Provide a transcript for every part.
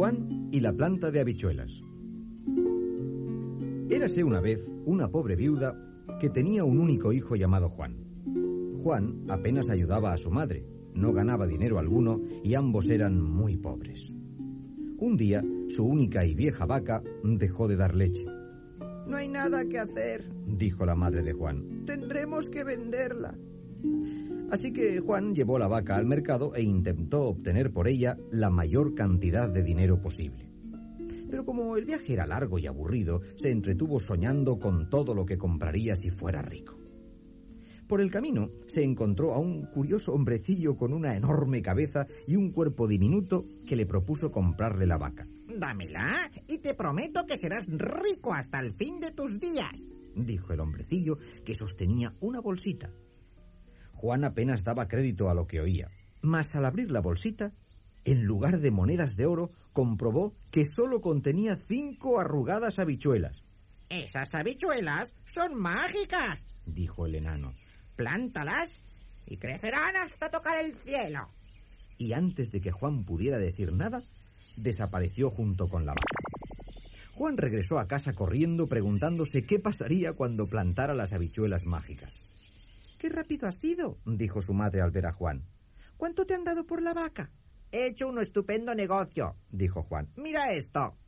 Juan y la planta de habichuelas. Érase una vez una pobre viuda que tenía un único hijo llamado Juan. Juan apenas ayudaba a su madre, no ganaba dinero alguno y ambos eran muy pobres. Un día, su única y vieja vaca dejó de dar leche. No hay nada que hacer, dijo la madre de Juan. Tendremos que venderla. Así que Juan llevó la vaca al mercado e intentó obtener por ella la mayor cantidad de dinero posible. Pero como el viaje era largo y aburrido, se entretuvo soñando con todo lo que compraría si fuera rico. Por el camino se encontró a un curioso hombrecillo con una enorme cabeza y un cuerpo diminuto que le propuso comprarle la vaca. Dámela y te prometo que serás rico hasta el fin de tus días, dijo el hombrecillo que sostenía una bolsita. Juan apenas daba crédito a lo que oía, mas al abrir la bolsita, en lugar de monedas de oro, comprobó que solo contenía cinco arrugadas habichuelas. Esas habichuelas son mágicas, dijo el enano. Plántalas y crecerán hasta tocar el cielo. Y antes de que Juan pudiera decir nada, desapareció junto con la vaca. Juan regresó a casa corriendo preguntándose qué pasaría cuando plantara las habichuelas mágicas. ¡Qué rápido has sido! dijo su madre al ver a Juan. ¿Cuánto te han dado por la vaca? He hecho un estupendo negocio, dijo Juan. Mira esto.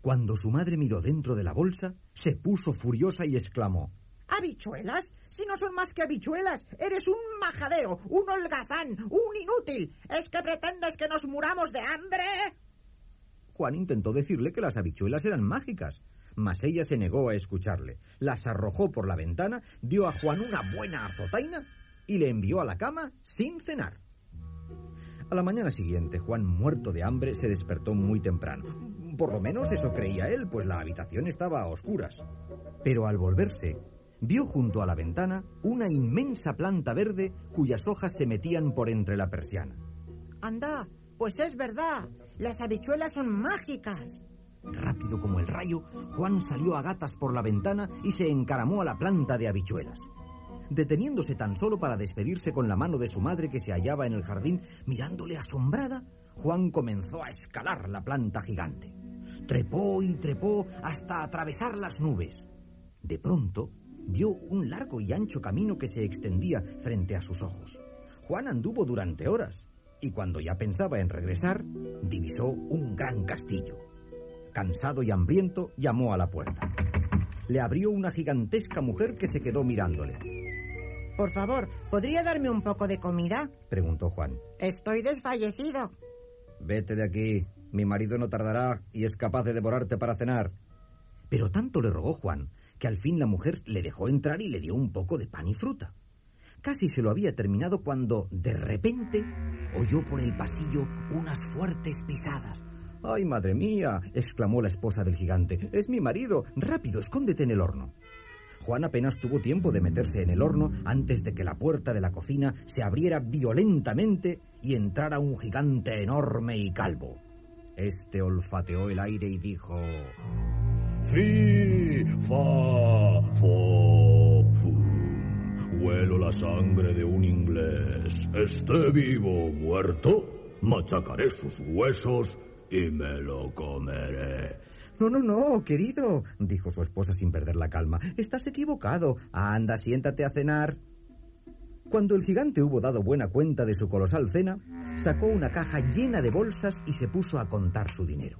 Cuando su madre miró dentro de la bolsa, se puso furiosa y exclamó ¿Habichuelas? Si no son más que habichuelas, eres un majadero, un holgazán, un inútil. ¿Es que pretendes que nos muramos de hambre? Juan intentó decirle que las habichuelas eran mágicas, mas ella se negó a escucharle. Las arrojó por la ventana, dio a Juan una buena azotaina y le envió a la cama sin cenar. A la mañana siguiente, Juan, muerto de hambre, se despertó muy temprano. Por lo menos eso creía él, pues la habitación estaba a oscuras. Pero al volverse, vio junto a la ventana una inmensa planta verde cuyas hojas se metían por entre la persiana. Anda, pues es verdad, las habichuelas son mágicas. Rápido como el rayo, Juan salió a gatas por la ventana y se encaramó a la planta de habichuelas. Deteniéndose tan solo para despedirse con la mano de su madre que se hallaba en el jardín, mirándole asombrada, Juan comenzó a escalar la planta gigante. Trepó y trepó hasta atravesar las nubes. De pronto, vio un largo y ancho camino que se extendía frente a sus ojos. Juan anduvo durante horas y cuando ya pensaba en regresar, divisó un gran castillo. Cansado y hambriento, llamó a la puerta. Le abrió una gigantesca mujer que se quedó mirándole. Por favor, ¿podría darme un poco de comida? preguntó Juan. Estoy desfallecido. Vete de aquí. Mi marido no tardará y es capaz de devorarte para cenar. Pero tanto le rogó Juan que al fin la mujer le dejó entrar y le dio un poco de pan y fruta. Casi se lo había terminado cuando, de repente, oyó por el pasillo unas fuertes pisadas. ¡Ay, madre mía! exclamó la esposa del gigante. Es mi marido. Rápido, escóndete en el horno. Juan apenas tuvo tiempo de meterse en el horno antes de que la puerta de la cocina se abriera violentamente y entrara un gigante enorme y calvo. Este olfateó el aire y dijo... Fi, fa, fo, fum. Huelo la sangre de un inglés. Esté vivo o muerto, machacaré sus huesos y me lo comeré. No, no, no, querido, dijo su esposa sin perder la calma. Estás equivocado. Anda, siéntate a cenar. Cuando el gigante hubo dado buena cuenta de su colosal cena, sacó una caja llena de bolsas y se puso a contar su dinero.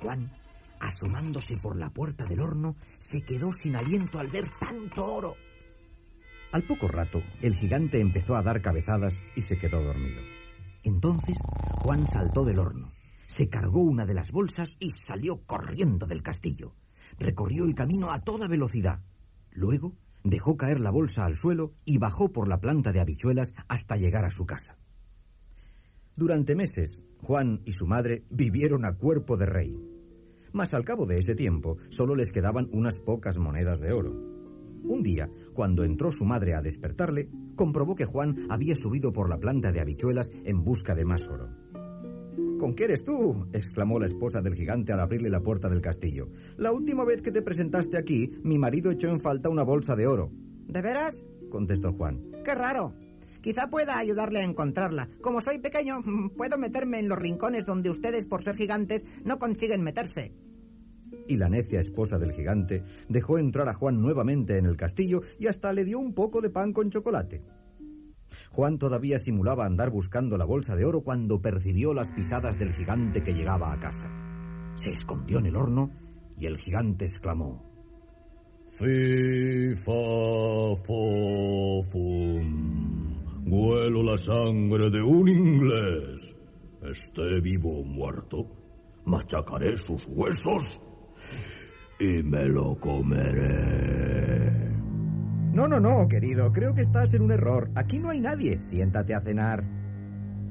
Juan, asomándose por la puerta del horno, se quedó sin aliento al ver tanto oro. Al poco rato, el gigante empezó a dar cabezadas y se quedó dormido. Entonces, Juan saltó del horno, se cargó una de las bolsas y salió corriendo del castillo. Recorrió el camino a toda velocidad. Luego Dejó caer la bolsa al suelo y bajó por la planta de habichuelas hasta llegar a su casa. Durante meses, Juan y su madre vivieron a cuerpo de rey. Mas al cabo de ese tiempo solo les quedaban unas pocas monedas de oro. Un día, cuando entró su madre a despertarle, comprobó que Juan había subido por la planta de habichuelas en busca de más oro. ¿Con qué eres tú? exclamó la esposa del gigante al abrirle la puerta del castillo. La última vez que te presentaste aquí, mi marido echó en falta una bolsa de oro. ¿De veras? contestó Juan. Qué raro. Quizá pueda ayudarle a encontrarla. Como soy pequeño, puedo meterme en los rincones donde ustedes, por ser gigantes, no consiguen meterse. Y la necia esposa del gigante dejó entrar a Juan nuevamente en el castillo y hasta le dio un poco de pan con chocolate. Juan todavía simulaba andar buscando la bolsa de oro cuando percibió las pisadas del gigante que llegaba a casa. Se escondió en el horno y el gigante exclamó: Fi. Huelo la sangre de un inglés. Esté vivo o muerto, machacaré sus huesos y me lo comeré. No, no, no, querido, creo que estás en un error. Aquí no hay nadie. Siéntate a cenar.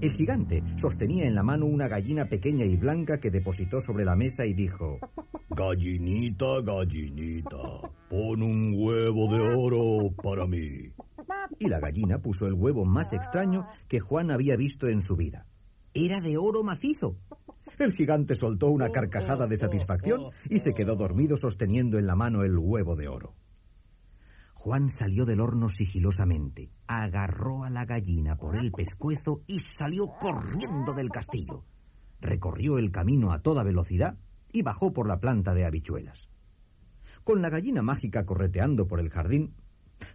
El gigante sostenía en la mano una gallina pequeña y blanca que depositó sobre la mesa y dijo... Gallinita, gallinita, pon un huevo de oro para mí. Y la gallina puso el huevo más extraño que Juan había visto en su vida. Era de oro macizo. El gigante soltó una carcajada de satisfacción y se quedó dormido sosteniendo en la mano el huevo de oro. Juan salió del horno sigilosamente, agarró a la gallina por el pescuezo y salió corriendo del castillo. Recorrió el camino a toda velocidad y bajó por la planta de habichuelas. Con la gallina mágica correteando por el jardín,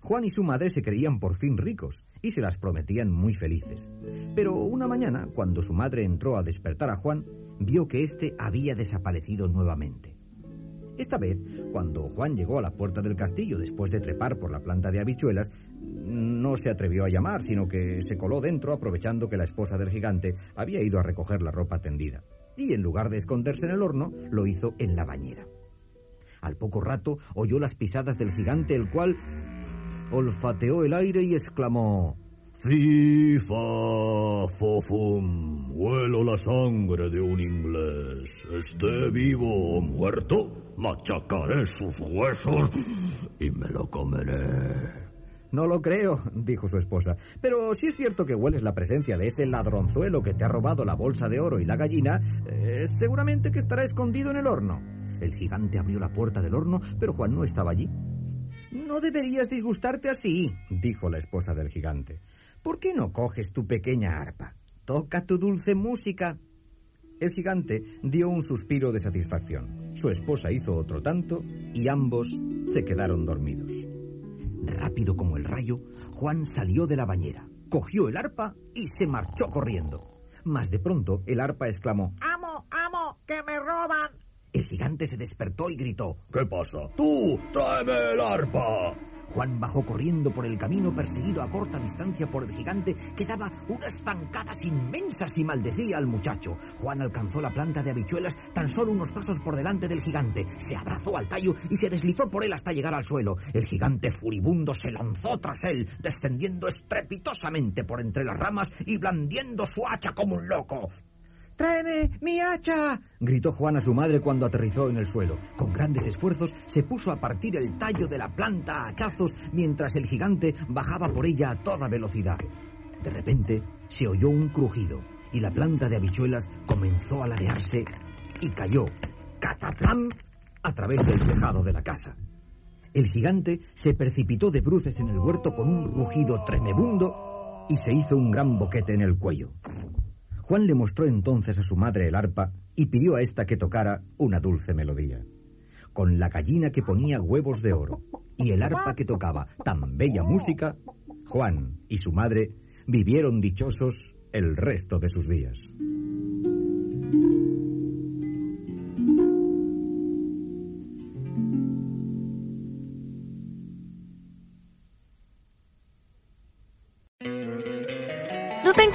Juan y su madre se creían por fin ricos y se las prometían muy felices. Pero una mañana, cuando su madre entró a despertar a Juan, vio que éste había desaparecido nuevamente. Esta vez, cuando Juan llegó a la puerta del castillo después de trepar por la planta de habichuelas, no se atrevió a llamar, sino que se coló dentro aprovechando que la esposa del gigante había ido a recoger la ropa tendida. Y en lugar de esconderse en el horno, lo hizo en la bañera. Al poco rato oyó las pisadas del gigante, el cual olfateó el aire y exclamó Fifa, fofum, huelo la sangre de un inglés. Esté vivo o muerto, machacaré sus huesos y me lo comeré. No lo creo, dijo su esposa. Pero si es cierto que hueles la presencia de ese ladronzuelo que te ha robado la bolsa de oro y la gallina, eh, seguramente que estará escondido en el horno. El gigante abrió la puerta del horno, pero Juan no estaba allí. No deberías disgustarte así, dijo la esposa del gigante. ¿Por qué no coges tu pequeña arpa? Toca tu dulce música. El gigante dio un suspiro de satisfacción. Su esposa hizo otro tanto y ambos se quedaron dormidos. Rápido como el rayo, Juan salió de la bañera, cogió el arpa y se marchó corriendo. Mas de pronto el arpa exclamó ¡Amo, amo, que me roban! El gigante se despertó y gritó ¿Qué pasa? ¡Tú, tráeme el arpa! Juan bajó corriendo por el camino perseguido a corta distancia por el gigante que daba unas zancadas inmensas y maldecía al muchacho. Juan alcanzó la planta de habichuelas tan solo unos pasos por delante del gigante. Se abrazó al tallo y se deslizó por él hasta llegar al suelo. El gigante furibundo se lanzó tras él, descendiendo estrepitosamente por entre las ramas y blandiendo su hacha como un loco. ¡Tráeme mi hacha! gritó Juan a su madre cuando aterrizó en el suelo. Con grandes esfuerzos se puso a partir el tallo de la planta a hachazos mientras el gigante bajaba por ella a toda velocidad. De repente se oyó un crujido y la planta de habichuelas comenzó a ladearse y cayó, cataplán, a través del tejado de la casa. El gigante se precipitó de bruces en el huerto con un rugido tremebundo y se hizo un gran boquete en el cuello. Juan le mostró entonces a su madre el arpa y pidió a ésta que tocara una dulce melodía. Con la gallina que ponía huevos de oro y el arpa que tocaba tan bella música, Juan y su madre vivieron dichosos el resto de sus días.